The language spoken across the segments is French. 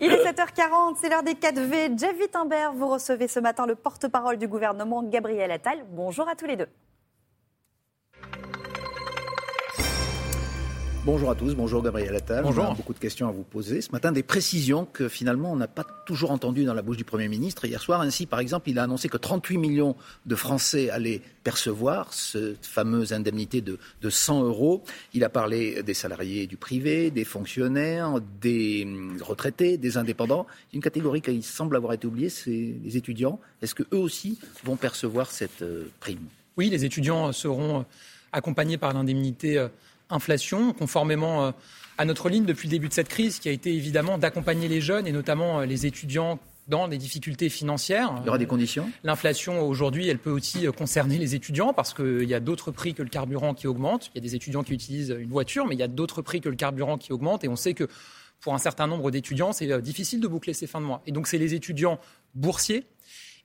Il est 7h40, c'est l'heure des 4V. Jeff Wittenberg, vous recevez ce matin le porte-parole du gouvernement, Gabriel Attal. Bonjour à tous les deux. Bonjour à tous, bonjour Gabriel Attal. Bonjour. On a beaucoup de questions à vous poser. Ce matin, des précisions que finalement on n'a pas toujours entendues dans la bouche du Premier ministre. Hier soir, ainsi, par exemple, il a annoncé que 38 millions de Français allaient percevoir cette fameuse indemnité de, de 100 euros. Il a parlé des salariés du privé, des fonctionnaires, des hum, retraités, des indépendants. Une catégorie qui semble avoir été oubliée, c'est les étudiants. Est-ce que eux aussi vont percevoir cette euh, prime? Oui, les étudiants seront accompagnés par l'indemnité euh, inflation, conformément euh, à notre ligne depuis le début de cette crise, qui a été évidemment d'accompagner les jeunes et notamment euh, les étudiants dans des difficultés financières. Il y aura des conditions? L'inflation aujourd'hui, elle peut aussi euh, concerner les étudiants parce qu'il y a d'autres prix que le carburant qui augmentent. Il y a des étudiants qui utilisent une voiture, mais il y a d'autres prix que le carburant qui augmentent. Et on sait que pour un certain nombre d'étudiants, c'est difficile de boucler ses fins de mois. Et donc, c'est les étudiants boursiers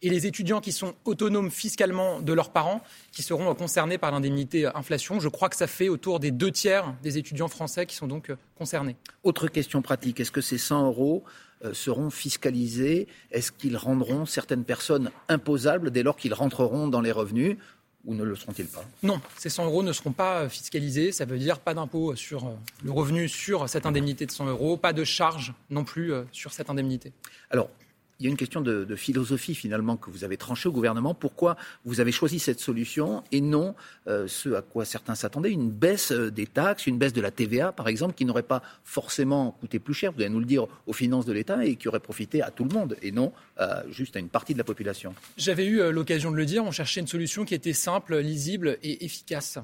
et les étudiants qui sont autonomes fiscalement de leurs parents qui seront concernés par l'indemnité inflation. Je crois que ça fait autour des deux tiers des étudiants français qui sont donc euh, concernés. Autre question pratique, est-ce que ces 100 euros euh, seront fiscalisés? Est-ce qu'ils rendront certaines personnes imposables dès lors qu'ils rentreront dans les revenus? Ou ne le seront-ils pas? Non, ces 100 euros ne seront pas fiscalisés. Ça veut dire pas d'impôt sur euh, le revenu sur cette indemnité de 100 euros, pas de charge non plus sur cette indemnité. Alors, il y a une question de, philosophie finalement que vous avez tranché au gouvernement. Pourquoi vous avez choisi cette solution et non euh, ce à quoi certains s'attendaient, une baisse euh, des taxes, une baisse de la TVA par exemple, qui n'aurait pas forcément coûté plus cher, vous allez nous le dire, aux finances de l'État et qui aurait profité à tout le monde et non euh, juste à une partie de la population? J'avais eu l'occasion de le dire, on cherchait une solution qui était simple, lisible et efficace.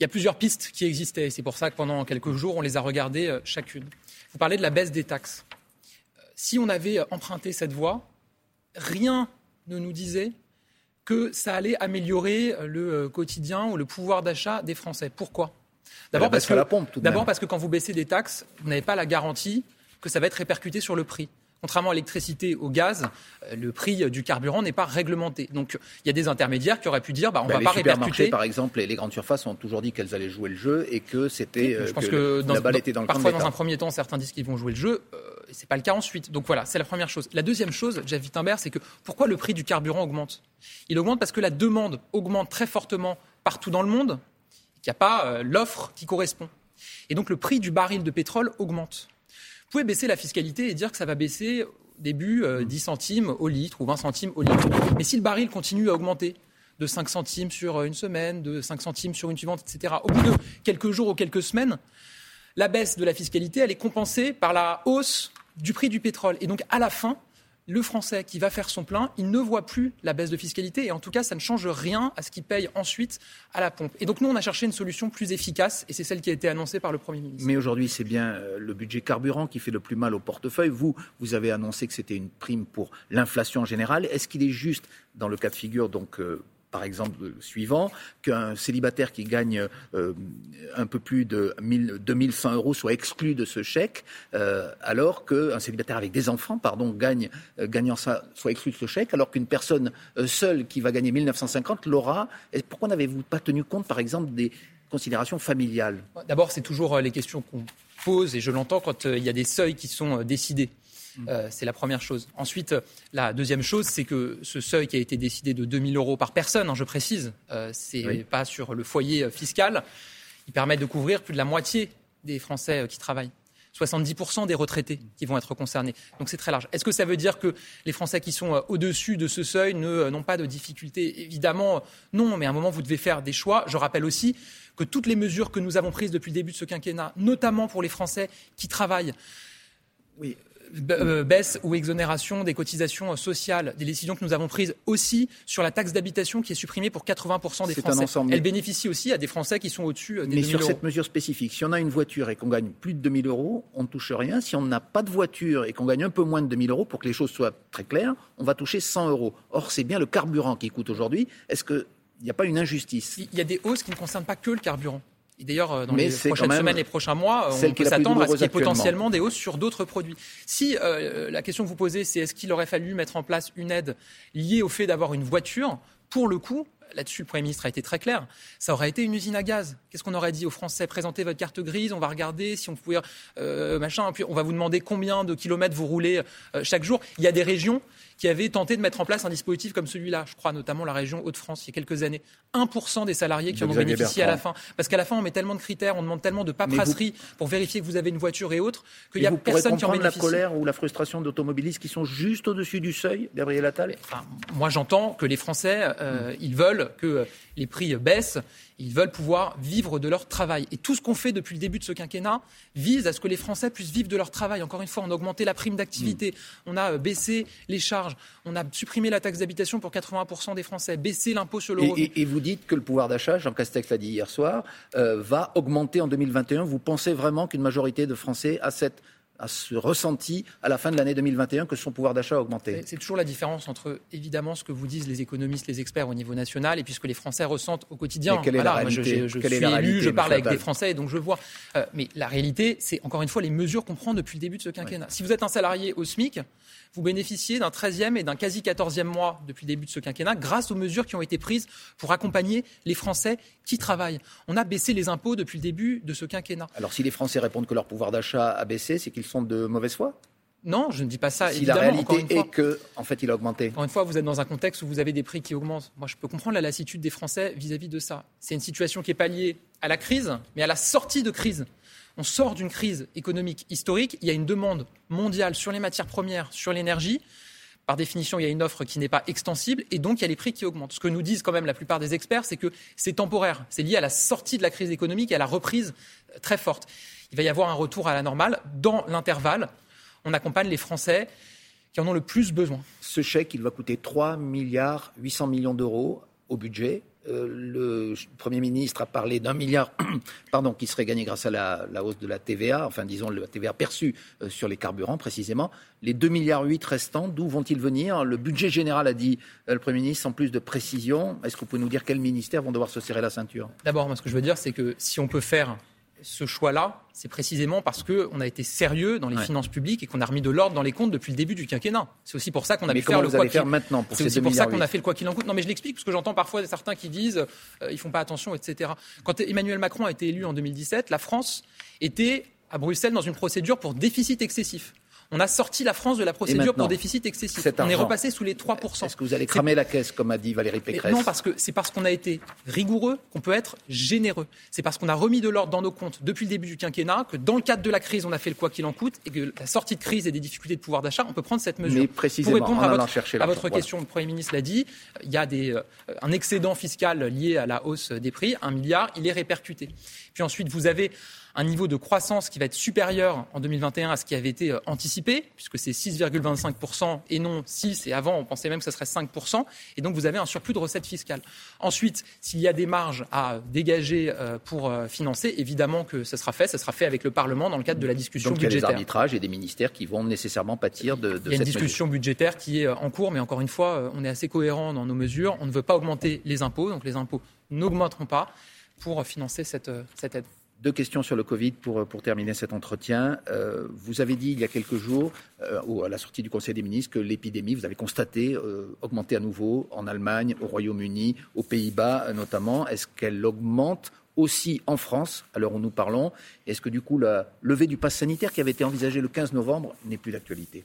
Il y a plusieurs pistes qui existaient et c'est pour ça que pendant quelques jours, on les a regardées chacune. Vous parlez de la baisse des taxes si on avait emprunté cette voie, rien ne nous disait que ça allait améliorer le quotidien ou le pouvoir d'achat des Français. Pourquoi? D'abord parce, que, parce que quand vous baissez des taxes, vous n'avez pas la garantie que ça va être répercuté sur le prix. Contrairement à l'électricité, au gaz, le prix du carburant n'est pas réglementé. Donc il y a des intermédiaires qui auraient pu dire bah, on ne bah, va pas répercuter. Par exemple, les grandes surfaces ont toujours dit qu'elles allaient jouer le jeu et que c'était. je pense que, dans, dans, parfois dans un premier temps, certains disent qu'ils vont jouer le jeu. Euh, et ce n'est pas le cas ensuite. Donc voilà, c'est la première chose. La deuxième chose, Jeff Wittenberg, c'est que pourquoi le prix du carburant augmente? Il augmente parce que la demande augmente très fortement partout dans le monde, et qu'il n'y a pas euh, l'offre qui correspond. Et donc le prix du baril de pétrole augmente. Vous pouvez baisser la fiscalité et dire que ça va baisser au début euh, 10 centimes au litre ou 20 centimes au litre. Mais si le baril continue à augmenter, de 5 centimes sur une semaine, de 5 centimes sur une suivante, etc. Au bout de quelques jours ou quelques semaines, la baisse de la fiscalité, elle est compensée par la hausse du prix du pétrole. Et donc, à la fin, le Français qui va faire son plein, il ne voit plus la baisse de fiscalité et en tout cas, ça ne change rien à ce qu'il paye ensuite à la pompe. Et donc, nous, on a cherché une solution plus efficace et c'est celle qui a été annoncée par le Premier ministre. Mais aujourd'hui, c'est bien euh, le budget carburant qui fait le plus mal au portefeuille. Vous, vous avez annoncé que c'était une prime pour l'inflation en général. Est-ce qu'il est juste, dans le cas de figure, donc, euh, par exemple suivant, qu'un célibataire qui gagne euh, un peu plus de 1000, 2100 euros soit exclu de ce chèque, euh, alors qu'un célibataire avec des enfants, pardon, gagne, euh, gagnant ça, soit exclu de ce chèque, alors qu'une personne seule qui va gagner 1950 l'aura. Pourquoi n'avez-vous pas tenu compte, par exemple, des considérations familiales? D'abord, c'est toujours les questions qu'on pose, et je l'entends quand il y a des seuils qui sont décidés. Euh, c'est la première chose. Ensuite, la deuxième chose, c'est que ce seuil qui a été décidé de 2 000 euros par personne, hein, je précise, euh, c'est oui. pas sur le foyer fiscal, il permet de couvrir plus de la moitié des Français qui travaillent. 70% des retraités qui vont être concernés. Donc c'est très large. Est-ce que ça veut dire que les Français qui sont au-dessus de ce seuil n'ont pas de difficultés? Évidemment, non, mais à un moment, vous devez faire des choix. Je rappelle aussi que toutes les mesures que nous avons prises depuis le début de ce quinquennat, notamment pour les Français qui travaillent, oui, baisse ou exonération des cotisations sociales, des décisions que nous avons prises aussi sur la taxe d'habitation qui est supprimée pour 80% des Français. Ensemble. Elle bénéficie aussi à des Français qui sont au-dessus des Mais 2000 sur euros. cette mesure spécifique, si on a une voiture et qu'on gagne plus de 2000 euros, on ne touche rien. Si on n'a pas de voiture et qu'on gagne un peu moins de 2000 euros, pour que les choses soient très claires, on va toucher 100 euros. Or, c'est bien le carburant qui coûte aujourd'hui. Est-ce qu'il n'y a pas une injustice? Il y a des hausses qui ne concernent pas que le carburant. Et d'ailleurs, dans Mais les prochaines semaines, les prochains mois, on peut s'attendre à ce qu'il y ait potentiellement des hausses sur d'autres produits. Si euh, la question que vous posez, c'est est-ce qu'il aurait fallu mettre en place une aide liée au fait d'avoir une voiture? Pour le coup, là-dessus, le Premier ministre a été très clair, ça aurait été une usine à gaz. Qu'est-ce qu'on aurait dit aux Français? Présentez votre carte grise, on va regarder si on pouvait, euh, machin, puis on va vous demander combien de kilomètres vous roulez euh, chaque jour. Il y a des régions qui avaient tenté de mettre en place un dispositif comme celui-là. Je crois notamment la région Hauts-de-France, il y a quelques années. 1% des salariés qui en ont bénéficié à la fin. Parce qu'à la fin, on met tellement de critères, on demande tellement de paperasserie pour vérifier que vous avez une voiture et autres, qu'il n'y a personne qui en bénéficie. la colère ou la frustration d'automobilistes qui sont juste au-dessus du seuil, Gabriel Attal? Moi, j'entends que les Français, euh, ils veulent que les prix baissent. Ils veulent pouvoir vivre de leur travail. Et tout ce qu'on fait depuis le début de ce quinquennat vise à ce que les Français puissent vivre de leur travail. Encore une fois, on a augmenté la prime d'activité, on a euh, baissé les charges, on a supprimé la taxe d'habitation pour 80% des Français, baissé l'impôt sur le revenu. Et, vous dites que le pouvoir d'achat, Jean Castex l'a dit hier soir, euh, va augmenter en 2021. Vous pensez vraiment qu'une majorité de Français a cette a ce ressenti à la fin de l'année 2021 que son pouvoir d'achat a augmenté. C'est toujours la différence entre évidemment ce que vous disent les économistes, les experts au niveau national et puis ce que les Français ressentent au quotidien. quelle est la réalité Je, je, suis élu, je parle avec des Français donc je vois. Euh, mais la réalité, c'est encore une fois les mesures qu'on prend depuis le début de ce quinquennat. Si vous êtes un salarié au SMIC, vous bénéficiez d'un 13e et d'un quasi 14e mois depuis le début de ce quinquennat grâce aux mesures qui ont été prises pour accompagner les Français qui travaillent. On a baissé les impôts depuis le début de ce quinquennat. Alors si les Français répondent que leur pouvoir d'achat a baissé, c'est qu'ils sont de mauvaise foi? Non, je ne dis pas ça. Si la réalité est que, en fait, il a augmenté. Encore une fois, vous êtes dans un contexte où vous avez des prix qui augmentent. Moi, je peux comprendre la lassitude des Français vis-à-vis -vis de ça. C'est une situation qui n'est pas liée à la crise, mais à la sortie de crise on sort d'une crise économique historique, il y a une demande mondiale sur les matières premières, sur l'énergie. Par définition, il y a une offre qui n'est pas extensible et donc il y a les prix qui augmentent. Ce que nous disent quand même la plupart des experts, c'est que c'est temporaire. C'est lié à la sortie de la crise économique et à la reprise euh, très forte. Il va y avoir un retour à la normale. Dans l'intervalle, on accompagne les Français qui en ont le plus besoin. Ce chèque, il va coûter 3 milliards 800 millions d'euros au budget. Euh, le Premier ministre a parlé d'un milliard pardon, qui serait gagné grâce à la, hausse de la TVA, enfin disons la TVA perçue euh, sur les carburants précisément. Les 2 milliards 8 restants, d'où vont-ils venir? Le budget général a dit euh, le Premier ministre sans plus de précision. Est-ce que vous pouvez nous dire quels ministères vont devoir se serrer la ceinture? D'abord, ce que je veux dire, c'est que si on peut faire ce choix-là, c'est précisément parce qu'on a été sérieux dans les finances publiques et qu'on a remis de l'ordre dans les comptes depuis le début du quinquennat. C'est aussi pour ça qu'on a pu faire le quoi qu'il maintenant C'est aussi pour ça qu'on a fait le quoi qu'il en coûte. Non, mais je l'explique parce que j'entends parfois certains qui disent euh, ils font pas attention, etc. Quand Emmanuel Macron a été élu en 2017, la France était à Bruxelles dans une procédure pour déficit excessif. On a sorti la France de la procédure pour déficit excessif. On est repassé sous les 3%. Est-ce que vous allez cramer la caisse, comme a dit Valérie Pécresse Non, parce que c'est parce qu'on a été rigoureux qu'on peut être généreux. C'est parce qu'on a remis de l'ordre dans nos comptes depuis le début du quinquennat que dans le cadre de la crise, on a fait le quoi qu'il en coûte et que la sortie de crise et des difficultés de pouvoir d'achat, on peut prendre cette mesure. Mais précisément, pour répondre à votre, à votre question, le Premier ministre l'a dit, il y a des, euh, un excédent fiscal lié à la hausse des prix, un milliard, il est répercuté. Puis ensuite, vous avez un niveau de croissance qui va être supérieur en 2021 à ce qui avait été euh, anticipé, puisque c'est 6,25% et non 6, et avant on pensait même que ce serait 5%, et donc vous avez un surplus de recettes fiscales. Ensuite, s'il y a des marges à dégager euh, pour euh, financer, évidemment que ce sera fait, ce sera fait avec le Parlement dans le cadre de la discussion donc, budgétaire. Il y a des arbitrages et des ministères qui vont nécessairement pâtir de, de Il y a une discussion budgétaire qui est en cours, mais encore une fois, on est assez cohérent dans nos mesures. On ne veut pas augmenter les impôts, donc les impôts n'augmenteront pas pour financer cette, cette aide. Deux questions sur le Covid pour, pour terminer cet entretien. Euh, vous avez dit il y a quelques jours, euh, à la sortie du Conseil des ministres, que l'épidémie, vous avez constaté, euh, augmenter à nouveau en Allemagne, au Royaume-Uni, aux Pays-Bas notamment. Est-ce qu'elle augmente aussi en France, à l'heure où nous parlons? Est-ce que du coup, la levée du pass sanitaire qui avait été envisagée le 15 novembre n'est plus d'actualité?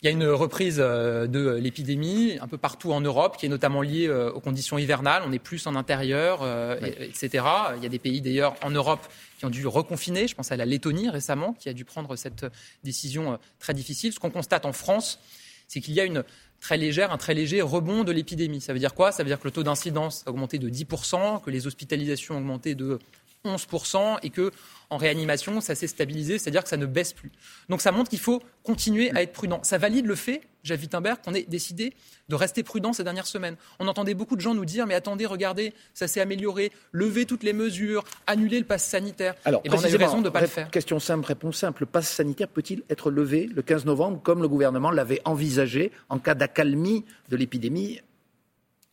Il y a une reprise euh, de l'épidémie un peu partout en Europe, qui est notamment liée euh, aux conditions hivernales. On est plus en intérieur, euh, etc. Il y a des pays d'ailleurs en Europe qui ont dû reconfiner. Je pense à la Lettonie récemment, qui a dû prendre cette décision très difficile. Ce qu'on constate en France, c'est qu'il y a une très légère, un très léger rebond de l'épidémie. Ça veut dire quoi? Ça veut dire que le taux d'incidence a augmenté de 10%, que les hospitalisations ont augmenté de 11% et que en réanimation, ça s'est stabilisé, c'est-à-dire que ça ne baisse plus. Donc ça montre qu'il faut continuer à être prudent. Ça valide le fait, Jacques Wittenberg, qu'on ait décidé de rester prudent ces dernières semaines. On entendait beaucoup de gens nous dire, mais attendez, regardez, ça s'est amélioré, levez toutes les mesures, annulez le pass sanitaire. Alors, Et ben, on a eu raison de ne pas le faire. Question simple, réponse simple. Le pass sanitaire peut-il être levé le 15 novembre, comme le gouvernement l'avait envisagé en cas d'accalmie de l'épidémie?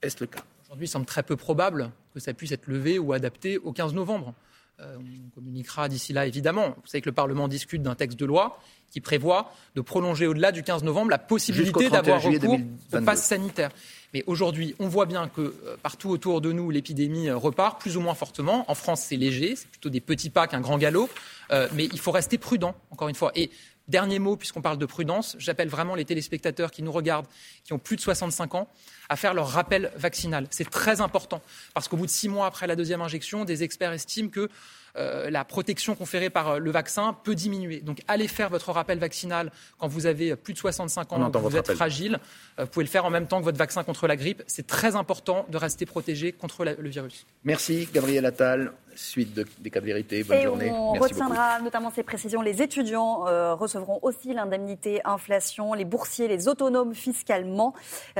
Est-ce le cas? Aujourd'hui, il semble très peu probable que ça puisse être levé ou adapté au 15 novembre. on communiquera d'ici là, évidemment. Vous savez que le Parlement discute d'un texte de loi qui prévoit de prolonger au-delà du 15 novembre la possibilité d'avoir recours au pass sanitaire. Mais aujourd'hui, on voit bien que euh, partout autour de nous, l'épidémie euh, repart plus ou moins fortement. En France, c'est léger, c'est plutôt des petits pas qu'un grand galop. Euh, mais il faut rester prudent, encore une fois. Et Dernier mot, puisqu'on parle de prudence, j'appelle vraiment les téléspectateurs qui nous regardent, qui ont plus de 65 ans, à faire leur rappel vaccinal. C'est très important, parce qu'au bout de six mois après la deuxième injection, des experts estiment que euh, la protection conférée par euh, le vaccin peut diminuer. Donc allez faire votre rappel vaccinal quand vous avez plus de 65 ans, que vous êtes fragile. Euh, vous pouvez le faire en même temps que votre vaccin contre la grippe. C'est très important de rester protégé contre le virus. Merci Gabriel Attal. Suite des cas de vérité. Bonne journée. On retiendra notamment ces précisions. Les étudiants recevront aussi l'indemnité inflation. Les boursiers, les autonomes fiscalement.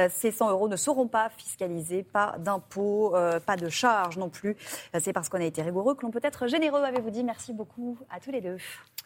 ces 100 euros ne seront pas fiscalisés. Pas d'impôts, pas de charges non plus. C'est parce qu'on a été rigoureux que l'on peut être généreux, avez-vous dit. Merci beaucoup à tous les deux.